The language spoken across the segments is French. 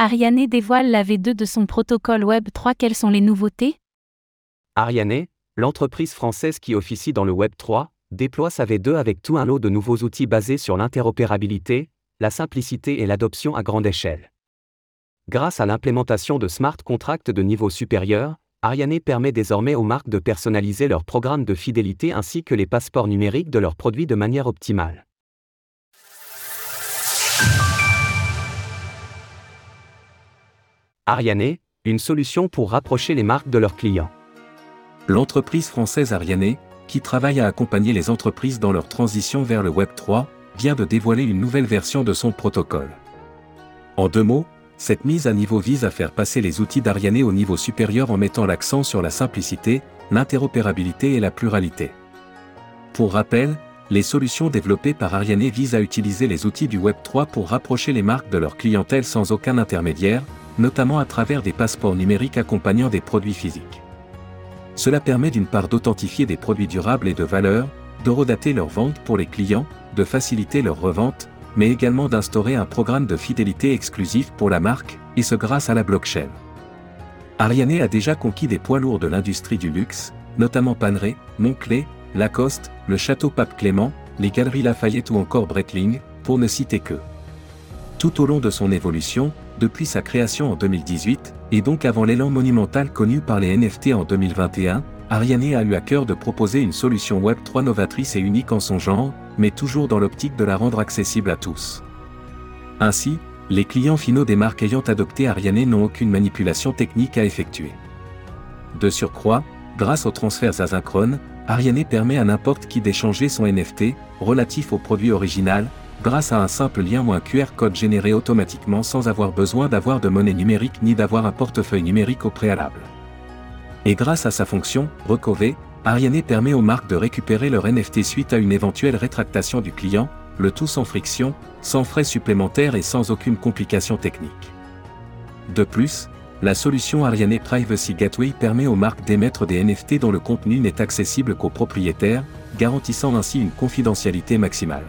Ariane dévoile la V2 de son protocole Web 3. Quelles sont les nouveautés? Ariane, l'entreprise française qui officie dans le Web 3, déploie sa V2 avec tout un lot de nouveaux outils basés sur l'interopérabilité, la simplicité et l'adoption à grande échelle. Grâce à l'implémentation de smart contracts de niveau supérieur, Ariane permet désormais aux marques de personnaliser leurs programmes de fidélité ainsi que les passeports numériques de leurs produits de manière optimale. Ariane, une solution pour rapprocher les marques de leurs clients. L'entreprise française Ariane, qui travaille à accompagner les entreprises dans leur transition vers le Web 3, vient de dévoiler une nouvelle version de son protocole. En deux mots, cette mise à niveau vise à faire passer les outils d'Ariane au niveau supérieur en mettant l'accent sur la simplicité, l'interopérabilité et la pluralité. Pour rappel, les solutions développées par Ariane visent à utiliser les outils du Web3 pour rapprocher les marques de leur clientèle sans aucun intermédiaire, notamment à travers des passeports numériques accompagnant des produits physiques. Cela permet d'une part d'authentifier des produits durables et de valeur, de redater leurs ventes pour les clients, de faciliter leur revente, mais également d'instaurer un programme de fidélité exclusif pour la marque, et ce grâce à la blockchain. Ariane a déjà conquis des poids lourds de l'industrie du luxe, notamment Panerai, Moncler, Lacoste, le Château Pape Clément, les Galeries Lafayette ou encore Breitling, pour ne citer que. Tout au long de son évolution, depuis sa création en 2018, et donc avant l'élan monumental connu par les NFT en 2021, Ariane a eu à cœur de proposer une solution Web 3 novatrice et unique en son genre, mais toujours dans l'optique de la rendre accessible à tous. Ainsi, les clients finaux des marques ayant adopté Ariane n'ont aucune manipulation technique à effectuer. De surcroît, grâce aux transferts asynchrones, Ariane permet à n'importe qui d'échanger son NFT, relatif au produit original, grâce à un simple lien ou un QR code généré automatiquement sans avoir besoin d'avoir de monnaie numérique ni d'avoir un portefeuille numérique au préalable. Et grâce à sa fonction, Recover, Ariane permet aux marques de récupérer leur NFT suite à une éventuelle rétractation du client, le tout sans friction, sans frais supplémentaires et sans aucune complication technique. De plus, la solution Ariane Privacy Gateway permet aux marques d'émettre des NFT dont le contenu n'est accessible qu'aux propriétaires, garantissant ainsi une confidentialité maximale.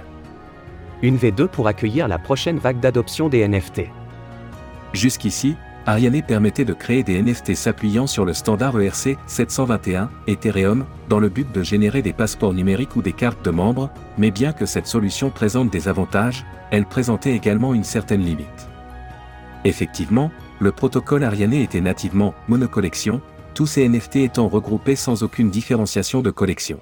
Une V2 pour accueillir la prochaine vague d'adoption des NFT. Jusqu'ici, Ariane permettait de créer des NFT s'appuyant sur le standard ERC 721 Ethereum dans le but de générer des passeports numériques ou des cartes de membres, mais bien que cette solution présente des avantages, elle présentait également une certaine limite. Effectivement, le protocole Ariane était nativement monocollection, tous ces NFT étant regroupés sans aucune différenciation de collection.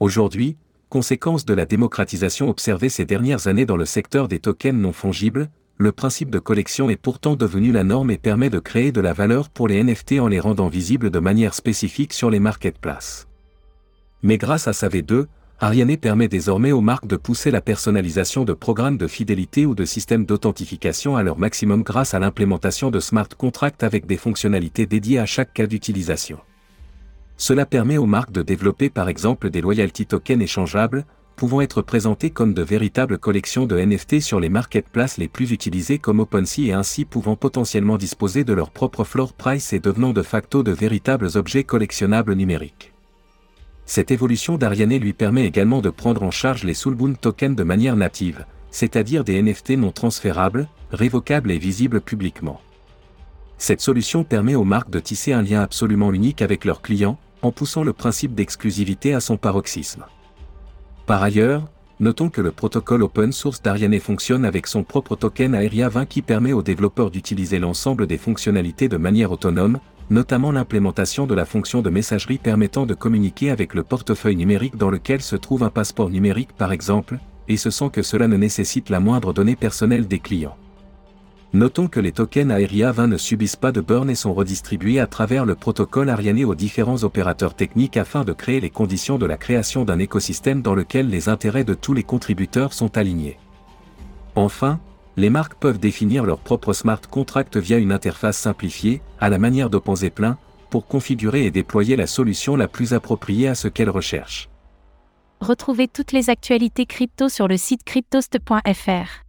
Aujourd'hui, conséquence de la démocratisation observée ces dernières années dans le secteur des tokens non fongibles, le principe de collection est pourtant devenu la norme et permet de créer de la valeur pour les NFT en les rendant visibles de manière spécifique sur les marketplaces. Mais grâce à sa V2, Ariane permet désormais aux marques de pousser la personnalisation de programmes de fidélité ou de systèmes d'authentification à leur maximum grâce à l'implémentation de smart contracts avec des fonctionnalités dédiées à chaque cas d'utilisation. Cela permet aux marques de développer par exemple des loyalty tokens échangeables, pouvant être présentés comme de véritables collections de NFT sur les marketplaces les plus utilisés comme OpenSea et ainsi pouvant potentiellement disposer de leur propre floor price et devenant de facto de véritables objets collectionnables numériques. Cette évolution d'Ariane lui permet également de prendre en charge les Soulbound tokens de manière native, c'est-à-dire des NFT non transférables, révocables et visibles publiquement. Cette solution permet aux marques de tisser un lien absolument unique avec leurs clients, en poussant le principe d'exclusivité à son paroxysme. Par ailleurs, notons que le protocole open source d'Ariane fonctionne avec son propre token Aeria 20 qui permet aux développeurs d'utiliser l'ensemble des fonctionnalités de manière autonome, notamment l'implémentation de la fonction de messagerie permettant de communiquer avec le portefeuille numérique dans lequel se trouve un passeport numérique par exemple, et ce sans que cela ne nécessite la moindre donnée personnelle des clients. Notons que les tokens Aeria 20 ne subissent pas de burn et sont redistribués à travers le protocole Ariane aux différents opérateurs techniques afin de créer les conditions de la création d'un écosystème dans lequel les intérêts de tous les contributeurs sont alignés. Enfin, les marques peuvent définir leur propre smart contract via une interface simplifiée, à la manière d'OpenZeppelin, pour configurer et déployer la solution la plus appropriée à ce qu'elles recherchent. Retrouvez toutes les actualités crypto sur le site cryptost.fr.